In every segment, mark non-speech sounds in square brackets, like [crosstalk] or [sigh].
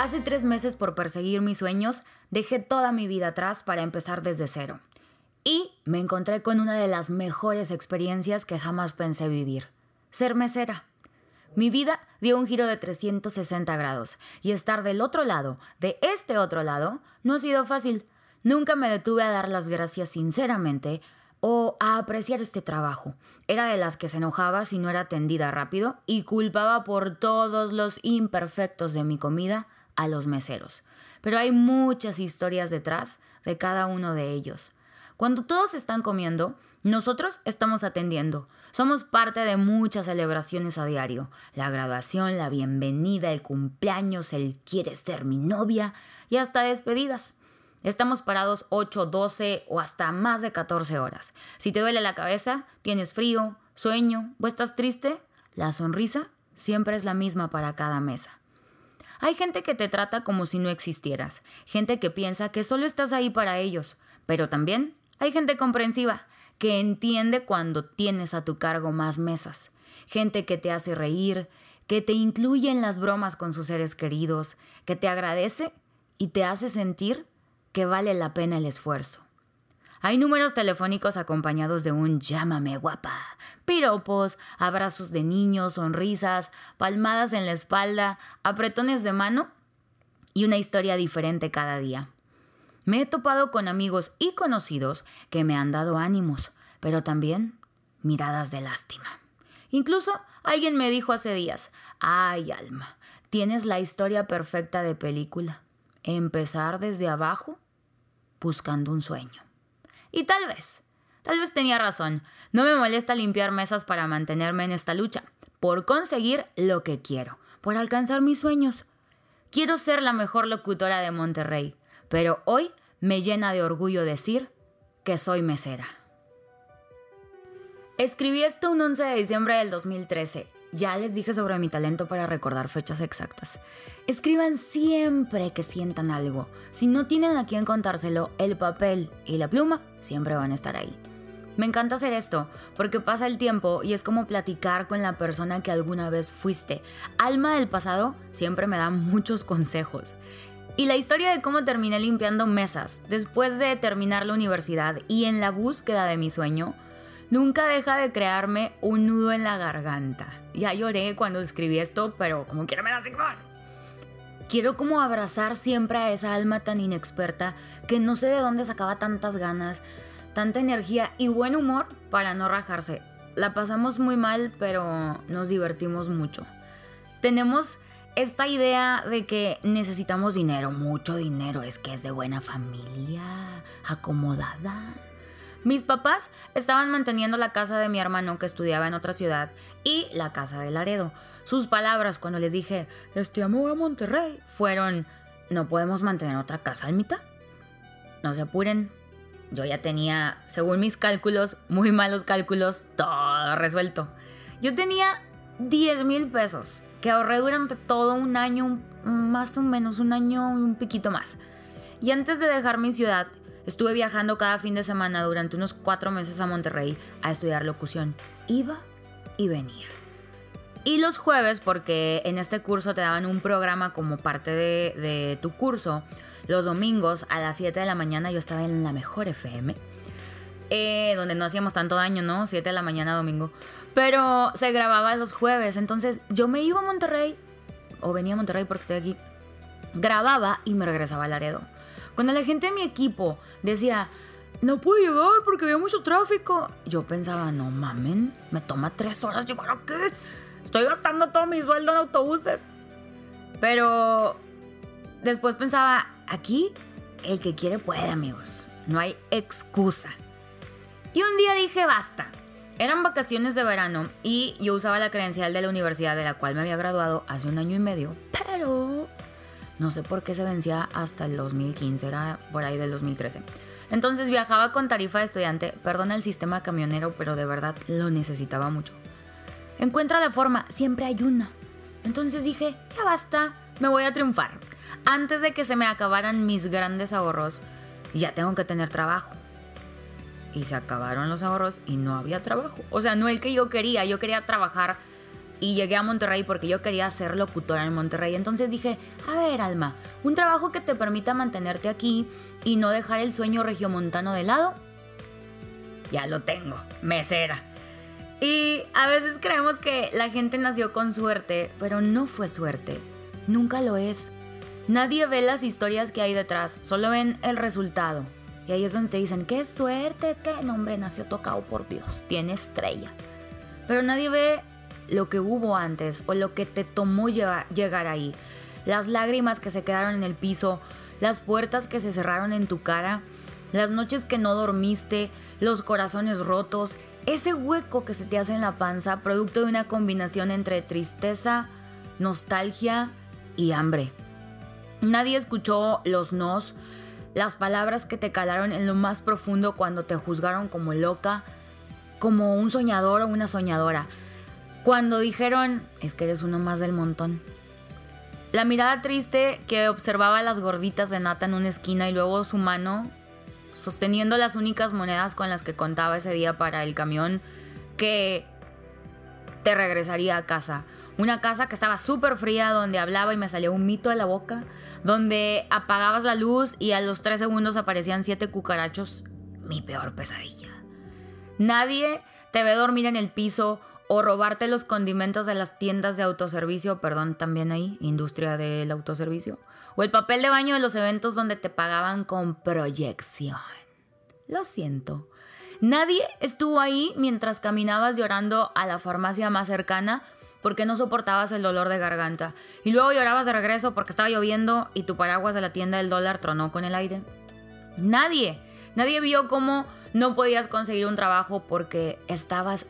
Hace tres meses por perseguir mis sueños, dejé toda mi vida atrás para empezar desde cero. Y me encontré con una de las mejores experiencias que jamás pensé vivir, ser mesera. Mi vida dio un giro de 360 grados y estar del otro lado, de este otro lado, no ha sido fácil. Nunca me detuve a dar las gracias sinceramente o a apreciar este trabajo. Era de las que se enojaba si no era atendida rápido y culpaba por todos los imperfectos de mi comida a los meseros. Pero hay muchas historias detrás de cada uno de ellos. Cuando todos están comiendo, nosotros estamos atendiendo. Somos parte de muchas celebraciones a diario. La graduación, la bienvenida, el cumpleaños, el quieres ser mi novia y hasta despedidas. Estamos parados 8, 12 o hasta más de 14 horas. Si te duele la cabeza, tienes frío, sueño o estás triste, la sonrisa siempre es la misma para cada mesa. Hay gente que te trata como si no existieras, gente que piensa que solo estás ahí para ellos, pero también hay gente comprensiva, que entiende cuando tienes a tu cargo más mesas, gente que te hace reír, que te incluye en las bromas con sus seres queridos, que te agradece y te hace sentir que vale la pena el esfuerzo. Hay números telefónicos acompañados de un llámame guapa, piropos, abrazos de niños, sonrisas, palmadas en la espalda, apretones de mano y una historia diferente cada día. Me he topado con amigos y conocidos que me han dado ánimos, pero también miradas de lástima. Incluso alguien me dijo hace días, ay alma, tienes la historia perfecta de película. Empezar desde abajo buscando un sueño. Y tal vez, tal vez tenía razón. No me molesta limpiar mesas para mantenerme en esta lucha, por conseguir lo que quiero, por alcanzar mis sueños. Quiero ser la mejor locutora de Monterrey, pero hoy me llena de orgullo decir que soy mesera. Escribí esto un 11 de diciembre del 2013. Ya les dije sobre mi talento para recordar fechas exactas. Escriban siempre que sientan algo. Si no tienen a quién contárselo, el papel y la pluma siempre van a estar ahí. Me encanta hacer esto porque pasa el tiempo y es como platicar con la persona que alguna vez fuiste. Alma del pasado siempre me da muchos consejos. Y la historia de cómo terminé limpiando mesas después de terminar la universidad y en la búsqueda de mi sueño, nunca deja de crearme un nudo en la garganta. Ya lloré cuando escribí esto, pero como quiera me da igual. Quiero como abrazar siempre a esa alma tan inexperta que no sé de dónde sacaba tantas ganas, tanta energía y buen humor para no rajarse. La pasamos muy mal, pero nos divertimos mucho. Tenemos esta idea de que necesitamos dinero, mucho dinero, es que es de buena familia, acomodada. Mis papás estaban manteniendo la casa de mi hermano que estudiaba en otra ciudad y la casa de Laredo. Sus palabras cuando les dije, este amo a Monterrey, fueron, no podemos mantener otra casa al mitad. No se apuren. Yo ya tenía, según mis cálculos, muy malos cálculos, todo resuelto. Yo tenía 10 mil pesos que ahorré durante todo un año, más o menos un año y un piquito más. Y antes de dejar mi ciudad, Estuve viajando cada fin de semana durante unos cuatro meses a Monterrey a estudiar locución. Iba y venía. Y los jueves, porque en este curso te daban un programa como parte de, tu curso, los domingos a las 7 de la mañana yo estaba en la mejor FM, eh, donde no hacíamos tanto daño, ¿no? 7 de la mañana domingo. Pero se grababa los jueves, entonces yo me iba a Monterrey, o venía a Monterrey porque estoy aquí, grababa y me regresaba a Laredo. Cuando la gente de mi equipo decía, no puedo llegar porque había mucho tráfico, yo pensaba, no mamen, me toma tres horas llegar aquí. Estoy gastando todo mi sueldo en autobuses. Pero después pensaba, aquí el que quiere puede, amigos. No hay excusa. Y un día dije, basta. Eran vacaciones de verano y yo usaba la credencial de la universidad de la cual me había graduado hace un año y medio, pero no sé por qué se vencía hasta el 2015, era por ahí del 2013. Entonces viajaba con tarifa de estudiante, perdona el sistema camionero, pero de verdad lo necesitaba mucho. Encuentra la forma, siempre hay una. Entonces dije, ya basta, me voy a triunfar. Antes de que se me acabaran mis grandes ahorros, ya tengo que tener trabajo. Y se acabaron los ahorros y no había trabajo. O sea, no el que yo quería, yo quería trabajar y llegué a Monterrey porque yo quería ser locutora en Monterrey. Entonces dije, a ver, Alma, un trabajo que te permita mantenerte aquí y no dejar el sueño regiomontano de lado. Ya lo tengo, mesera. Y a veces creemos que la gente nació con suerte, pero no fue suerte. Nunca lo es. Nadie ve las historias que hay detrás, solo ven el resultado. Y ahí es donde te dicen, qué suerte, qué nombre nació tocado por Dios, tiene estrella. Pero nadie ve lo que hubo antes o lo que te tomó llegar ahí. Las lágrimas que se quedaron en el piso, las puertas que se cerraron en tu cara, las noches que no dormiste, los corazones rotos, ese hueco que se te hace en la panza, producto de una combinación entre tristeza, nostalgia y hambre. Nadie escuchó los nos, las palabras que te calaron en lo más profundo cuando te juzgaron como loca, como un soñador o una soñadora. Cuando dijeron, es que eres uno más del montón. La mirada triste que observaba las gorditas de nata en una esquina y luego su mano sosteniendo las únicas monedas con las que contaba ese día para el camión que te regresaría a casa. Una casa que estaba súper fría, donde hablaba y me salía un mito de la boca, donde apagabas la luz y a los tres segundos aparecían siete cucarachos. Mi peor pesadilla. Nadie te ve dormir en el piso o robarte los condimentos de las tiendas de autoservicio, perdón, también ahí, industria del autoservicio, o el papel de baño de los eventos donde te pagaban con proyección. Lo siento. Nadie estuvo ahí mientras caminabas llorando a la farmacia más cercana porque no soportabas el dolor de garganta. Y luego llorabas de regreso porque estaba lloviendo y tu paraguas de la tienda del dólar tronó con el aire. Nadie, nadie vio cómo no podías conseguir un trabajo porque estabas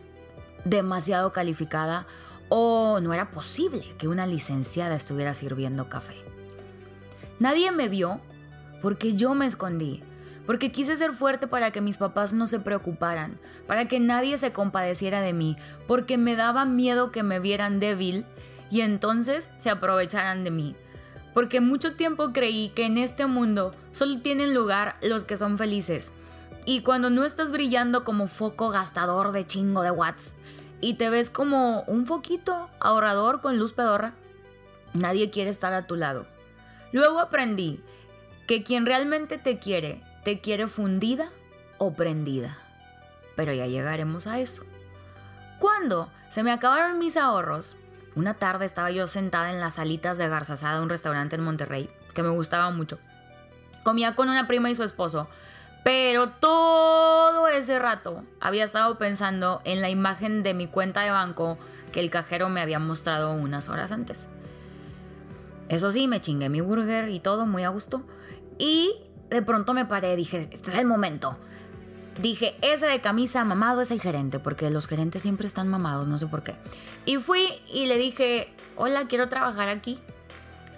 demasiado calificada o no era posible que una licenciada estuviera sirviendo café. Nadie me vio porque yo me escondí, porque quise ser fuerte para que mis papás no se preocuparan, para que nadie se compadeciera de mí, porque me daba miedo que me vieran débil y entonces se aprovecharan de mí. Porque mucho tiempo creí que en este mundo solo tienen lugar los que son felices, y cuando no estás brillando como foco gastador de chingo de watts y te ves como un foquito ahorrador con luz pedorra, nadie quiere estar a tu lado. Luego aprendí que quien realmente te quiere, te quiere fundida o prendida. Pero ya llegaremos a eso. Cuando se me acabaron mis ahorros, una tarde estaba yo sentada en las salitas de Garzazada, un restaurante en Monterrey, que me gustaba mucho. Comía con una prima y su esposo, pero todo ese rato había estado pensando en la imagen de mi cuenta de banco que el cajero me había mostrado unas horas antes. Eso sí, me chingué mi burger y todo muy a gusto. Y de pronto me paré, dije, este es el momento. Dije, ese de camisa mamado es el gerente, porque los gerentes siempre están mamados, no sé por qué. Y fui y le dije, hola, quiero trabajar aquí.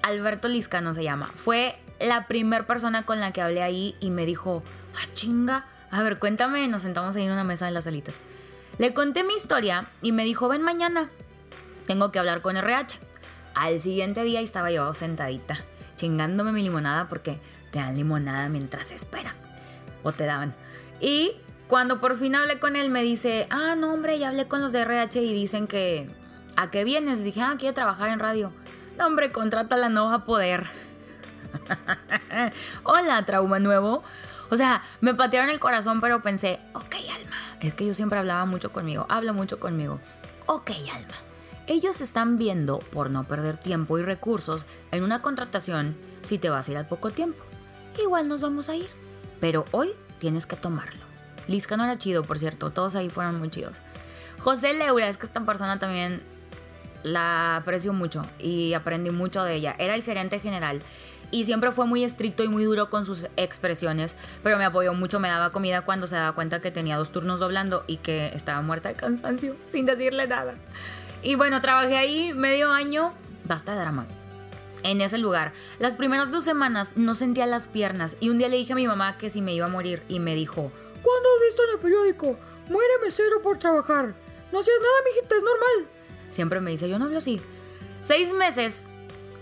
Alberto Liscano se llama. Fue la primera persona con la que hablé ahí y me dijo, ah, chinga, a ver, cuéntame, nos sentamos ahí en una mesa de las salitas. Le conté mi historia y me dijo, ven mañana, tengo que hablar con RH. Al siguiente día estaba yo sentadita, chingándome mi limonada porque te dan limonada mientras esperas. O te daban. Y cuando por fin hablé con él me dice, ah, no hombre, ya hablé con los de RH y dicen que... ¿A qué vienes? dije, ah, quiero trabajar en radio. No, hombre, contrata la no a poder. [laughs] Hola, trauma nuevo. O sea, me patearon el corazón, pero pensé, ok, alma. Es que yo siempre hablaba mucho conmigo, hablo mucho conmigo. Ok, alma. Ellos están viendo, por no perder tiempo y recursos, en una contratación si te vas a ir al poco tiempo. Igual nos vamos a ir. Pero hoy tienes que tomarlo. Lisca no era chido, por cierto. Todos ahí fueron muy chidos. José Leura, es que esta persona también la aprecio mucho y aprendí mucho de ella. Era el gerente general y siempre fue muy estricto y muy duro con sus expresiones, pero me apoyó mucho, me daba comida cuando se daba cuenta que tenía dos turnos doblando y que estaba muerta de cansancio, [laughs] sin decirle nada. Y bueno, trabajé ahí medio año, basta de drama. En ese lugar, las primeras dos semanas no sentía las piernas y un día le dije a mi mamá que si me iba a morir y me dijo, ¿cuándo has visto en el periódico? Muere mesero por trabajar. No hacías nada, mijita, es normal. Siempre me dice, yo no hablo así. Seis meses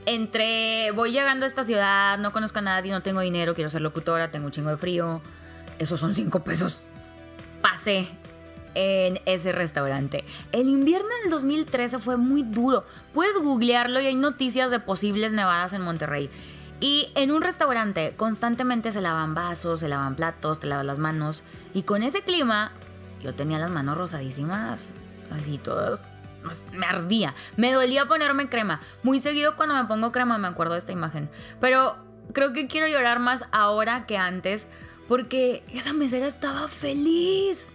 entre voy llegando a esta ciudad, no conozco a nadie, no tengo dinero, quiero ser locutora, tengo un chingo de frío. Esos son cinco pesos. Pasé. en ese restaurante. El invierno del 2013 fue muy duro. Puedes googlearlo y hay noticias de posibles nevadas en Monterrey. Y en un restaurante constantemente se lavan vasos, se lavan platos, te lavan las manos. Y con ese clima, yo tenía las manos rosadísimas, así todas. Me ardía. Me dolía ponerme crema. Muy seguido cuando me pongo crema me acuerdo de esta imagen. Pero creo que quiero llorar más ahora que antes porque esa mesera estaba feliz.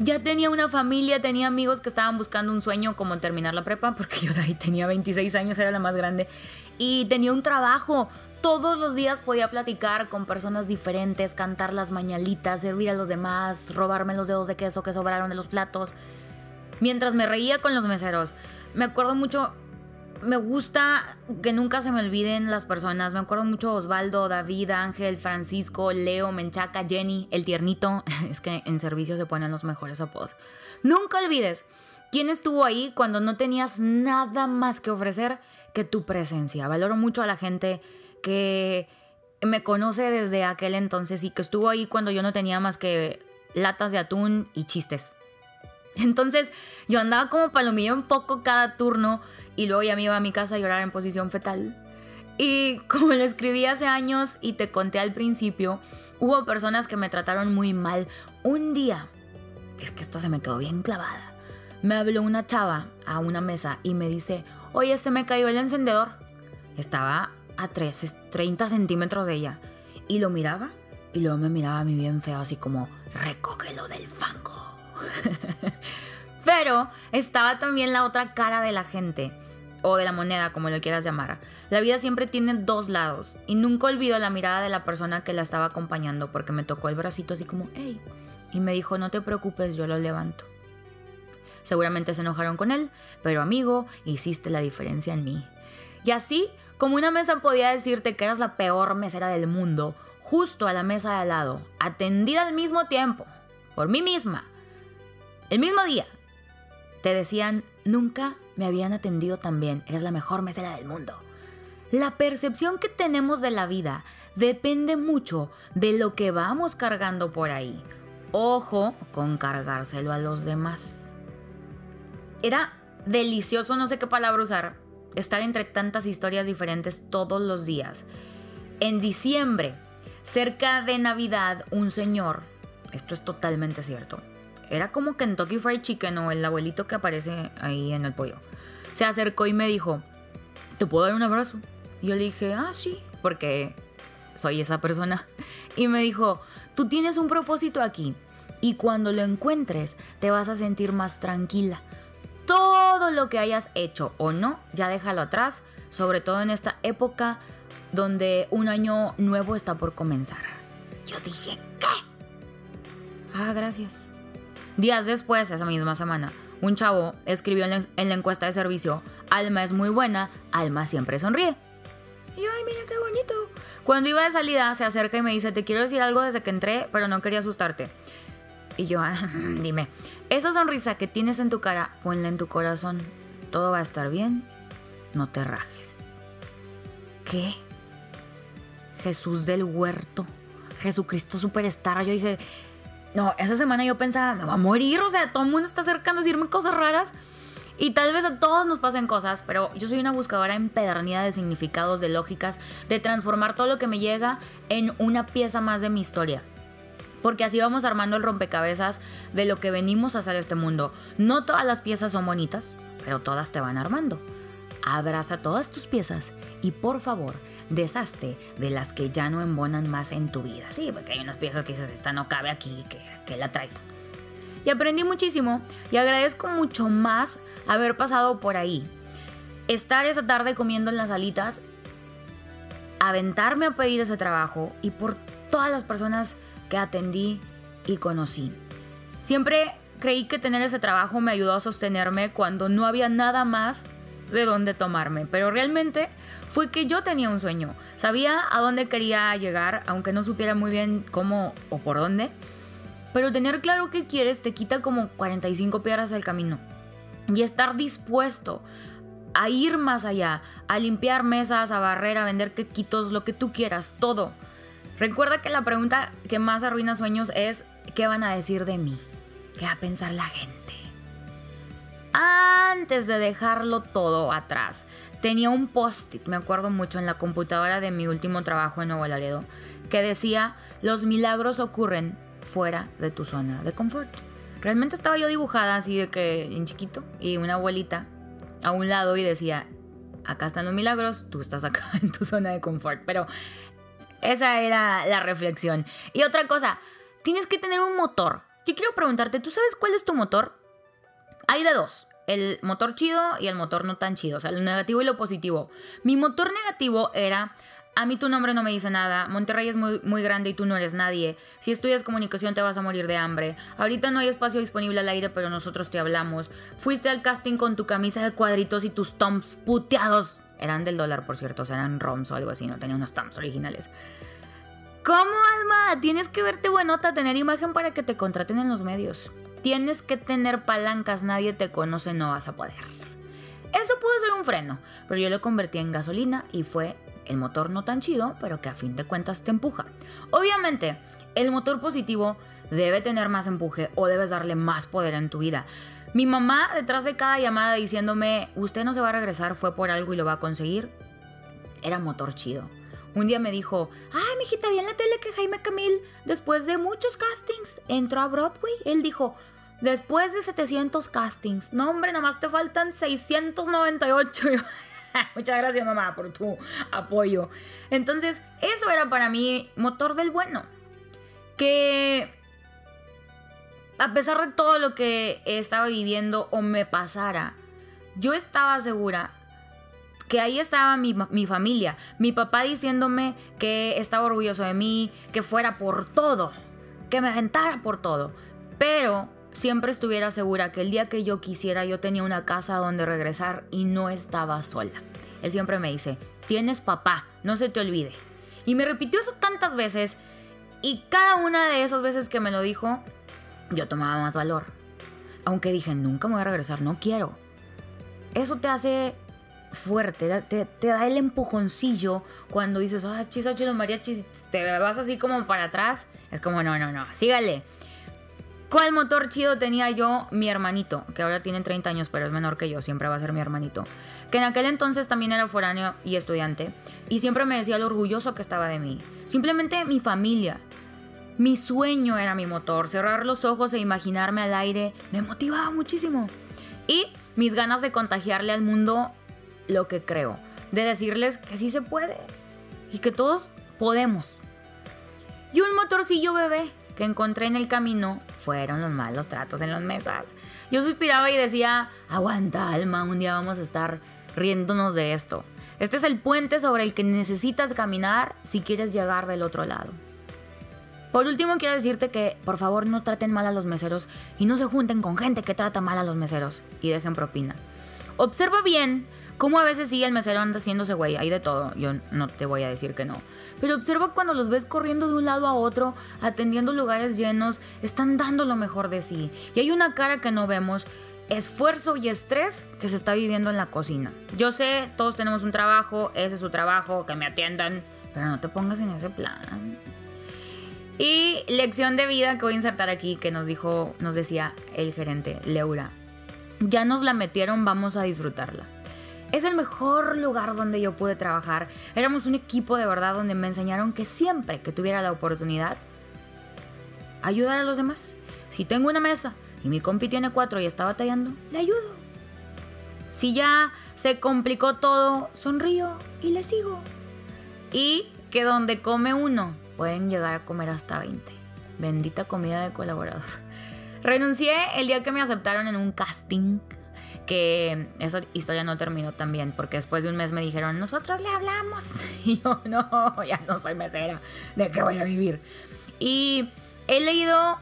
Ya tenía una familia, tenía amigos que estaban buscando un sueño como terminar la prepa, porque yo ahí tenía 26 años, era la más grande, y tenía un trabajo. Todos los días podía platicar con personas diferentes, cantar las mañalitas, servir a los demás, robarme los dedos de queso que sobraron de los platos. Mientras me reía con los meseros. Me acuerdo mucho, me gusta que nunca se me olviden las personas. Me acuerdo mucho Osvaldo, David, Ángel, Francisco, Leo, Menchaca, Jenny, el tiernito. [laughs] Es que en servicio se ponen los mejores apodos. Nunca olvides quién estuvo ahí cuando no tenías nada más que ofrecer que tu presencia. Valoro mucho a la gente que me conoce desde aquel entonces y que estuvo ahí cuando yo no tenía más que latas de atún y chistes. Entonces yo andaba como palomillo en poco cada turno y luego ya me iba a mi casa a llorar en posición fetal. Y [laughs] como lo escribí hace años y te conté al principio, hubo personas que me trataron muy mal. Un día, es que esta se me quedó bien clavada, me habló una chava a una mesa y me dice, oye, se me cayó el encendedor. Estaba a 30 centímetros de ella. Y lo miraba y luego me miraba a mí bien feo, así como, recógelo del fango. [laughs] Pero estaba también la otra cara de la gente o de la moneda, como lo quieras llamar. La vida siempre tiene dos lados y nunca olvido la mirada de la persona que la estaba acompañando porque me tocó el bracito así como, hey, y me dijo, no te preocupes, yo lo levanto. Seguramente se enojaron con él, pero amigo, hiciste la diferencia en mí. Y así, como una mesa podía decirte que eras la peor mesera del mundo, justo a la mesa de al lado, atendida al mismo tiempo, por mí misma, el mismo día, te decían, nunca me habían atendido tan bien, eres la mejor mesera del mundo. La percepción que tenemos de la vida depende mucho de lo que vamos cargando por ahí. Ojo con cargárselo a los demás. Era delicioso, no sé qué palabra usar, estar entre tantas historias diferentes todos los días. En diciembre, cerca de Navidad, un señor, esto es totalmente cierto, era como Kentucky Fried Chicken o el abuelito que aparece ahí en el pollo. Se acercó y me dijo, ¿te puedo dar un abrazo? Y yo le dije, ah, sí, porque soy esa persona. [laughs] Y me dijo, tú tienes un propósito aquí y cuando lo encuentres te vas a sentir más tranquila. Todo lo que hayas hecho o no, ya déjalo atrás, sobre todo en esta época donde un año nuevo está por comenzar. Yo dije, ¿qué? Ah, gracias. Días después, esa misma semana, un chavo escribió en la, encuesta de servicio, Alma es muy buena, Alma siempre sonríe. Y yo, ay, mira qué bonito. Cuando iba de salida, se acerca y me dice, te quiero decir algo desde que entré, pero no quería asustarte. Y yo, ah, [laughs] dime, esa sonrisa que tienes en tu cara, ponla en tu corazón. Todo va a estar bien, no te rajes. ¿Qué? Jesús del huerto. Jesucristo superstar. Yo dije, no, esa semana yo pensaba, me va a morir, o sea, todo el mundo está acercando a decirme cosas raras. Y tal vez a todos nos pasen cosas, pero yo soy una buscadora empedernida de significados, de lógicas, de transformar todo lo que me llega en una pieza más de mi historia. Porque así vamos armando el rompecabezas de lo que venimos a hacer este mundo. No todas las piezas son bonitas, pero todas te van armando. Abraza todas tus piezas y por favor, deshazte de las que ya no embonan más en tu vida. Sí, porque hay unas piezas que dices, esta no cabe aquí, que, que la traes. Y aprendí muchísimo y agradezco mucho más haber pasado por ahí. Estar esa tarde comiendo en las alitas, aventarme a pedir ese trabajo y por todas las personas que atendí y conocí. Siempre creí que tener ese trabajo me ayudó a sostenerme cuando no había nada más de dónde tomarme, pero realmente fue que yo tenía un sueño. Sabía a dónde quería llegar, aunque no supiera muy bien cómo o por dónde. Pero tener claro qué quieres te quita como 45 piedras del camino. Y estar dispuesto a ir más allá, a limpiar mesas, a barrer, a vender quequitos, lo que tú quieras, todo. Recuerda que la pregunta que más arruina sueños es ¿qué van a decir de mí? ¿Qué va a pensar la gente? Antes de dejarlo todo atrás, tenía un post-it, me acuerdo mucho, en la computadora de mi último trabajo en Nuevo Laredo, que decía, los milagros ocurren fuera de tu zona de confort. Realmente estaba yo dibujada así de que en chiquito y una abuelita a un lado y decía, acá están los milagros, tú estás acá [laughs] en tu zona de confort. Pero esa era la reflexión. Y otra cosa, tienes que tener un motor. Yo quiero preguntarte, ¿tú sabes cuál es tu motor? Hay de dos. El motor chido y el motor no tan chido. O sea, lo negativo y lo positivo. Mi motor negativo era a mí tu nombre no me dice nada. Monterrey es muy, muy, grande y tú no eres nadie. Si estudias comunicación te vas a morir de hambre. Ahorita no hay espacio disponible al aire, pero nosotros te hablamos. Fuiste al casting con tu camisa de cuadritos y tus toms puteados. Eran del dólar, por cierto. O sea, eran ROMs o algo así. No tenía unos toms originales. ¿Cómo, Alma? Tienes que verte buenota, tener imagen para que te contraten en los medios. Tienes que tener palancas. Nadie te conoce, no vas a poder. Eso pudo ser un freno, pero yo lo convertí en gasolina y fue el motor no tan chido, pero que a fin de cuentas te empuja. Obviamente, el motor positivo debe tener más empuje o debes darle más poder en tu vida. Mi mamá detrás de cada llamada diciéndome, usted no se va a regresar, fue por algo y lo va a conseguir, era motor chido. Un día me dijo, ay, mijita, vi en la tele que Jaime Camil, después de muchos castings, entró a Broadway. Él dijo, después de 700 castings, no hombre, nomás te faltan 698. [laughs] Muchas gracias mamá por tu apoyo. Entonces, eso era para mí motor del bueno. Que a pesar de todo lo que estaba viviendo o me pasara, yo estaba segura que ahí estaba mi, mi, familia, mi papá diciéndome que estaba orgulloso de mí, que fuera por todo, que me aventara por todo, pero siempre estuviera segura que el día que yo quisiera yo tenía una casa donde regresar y no estaba sola. Él siempre me dice, tienes papá, no se te olvide. Y me repitió eso tantas veces y cada una de esas veces que me lo dijo, yo tomaba más valor. Aunque dije, nunca me voy a regresar, no quiero. Eso te hace fuerte, te, da el empujoncillo cuando dices, ah, chis, los mariachis, te vas así como para atrás. Es como, no, no, no, sígale. ¿Cuál motor chido tenía yo? Mi hermanito, que ahora tiene 30 años, pero es menor que yo, siempre va a ser mi hermanito. Que en aquel entonces también era foráneo y estudiante, y siempre me decía lo orgulloso que estaba de mí. Simplemente mi familia. Mi sueño era mi motor, cerrar los ojos e imaginarme al aire me motivaba muchísimo. Y mis ganas de contagiarle al mundo lo que creo, de decirles que sí se puede y que todos podemos. Y un motorcillo bebé que encontré en el camino fueron los malos tratos en las mesas. Yo suspiraba y decía, aguanta alma, un día vamos a estar riéndonos de esto. Este es el puente sobre el que necesitas caminar si quieres llegar del otro lado. Por último, quiero decirte que por favor no traten mal a los meseros y no se junten con gente que trata mal a los meseros y dejen propina. Observa bien cómo a veces sí el mesero anda haciéndose güey, hay de todo, yo no te voy a decir que no. Pero observa cuando los ves corriendo de un lado a otro, atendiendo lugares llenos, están dando lo mejor de sí. Y hay una cara que no vemos, esfuerzo y estrés que se está viviendo en la cocina. Yo sé, todos tenemos un trabajo, ese es su trabajo, que me atiendan, pero no te pongas en ese plan. Y lección de vida que voy a insertar aquí que nos dijo, nos decía el gerente Leura. Ya nos la metieron, vamos a disfrutarla. Es el mejor lugar donde yo pude trabajar. Éramos un equipo de verdad donde me enseñaron que siempre que tuviera la oportunidad, ayudar a los demás. Si tengo una mesa y mi compi tiene cuatro y está batallando, le ayudo. Si ya se complicó todo, sonrío y le sigo. Y que donde come uno, pueden llegar a comer hasta 20. Bendita comida de colaborador. [laughs] Renuncié el día que me aceptaron en un casting que esa historia no terminó tan bien, porque después de un mes me dijeron, nosotros le hablamos. [laughs] Y yo, no, ya no soy mesera, ¿de qué voy a vivir? Y he leído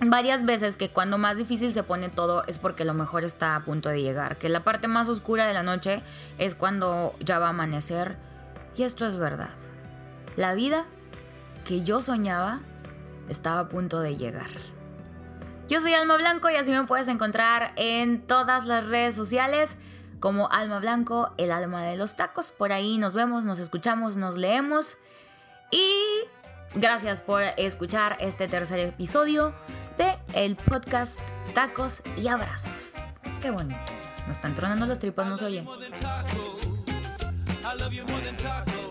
varias veces que cuando más difícil se pone todo es porque lo mejor está a punto de llegar, que la parte más oscura de la noche es cuando ya va a amanecer. Y esto es verdad. La vida que yo soñaba estaba a punto de llegar. Yo soy Alma Blanco y así me puedes encontrar en todas las redes sociales como Alma Blanco, el alma de los tacos. Por ahí nos vemos, nos escuchamos, nos leemos. Y gracias por escuchar este tercer episodio de el podcast Tacos y Abrazos. Qué bonito. Me están tronando los tripas, no se oye. I love you more than tacos.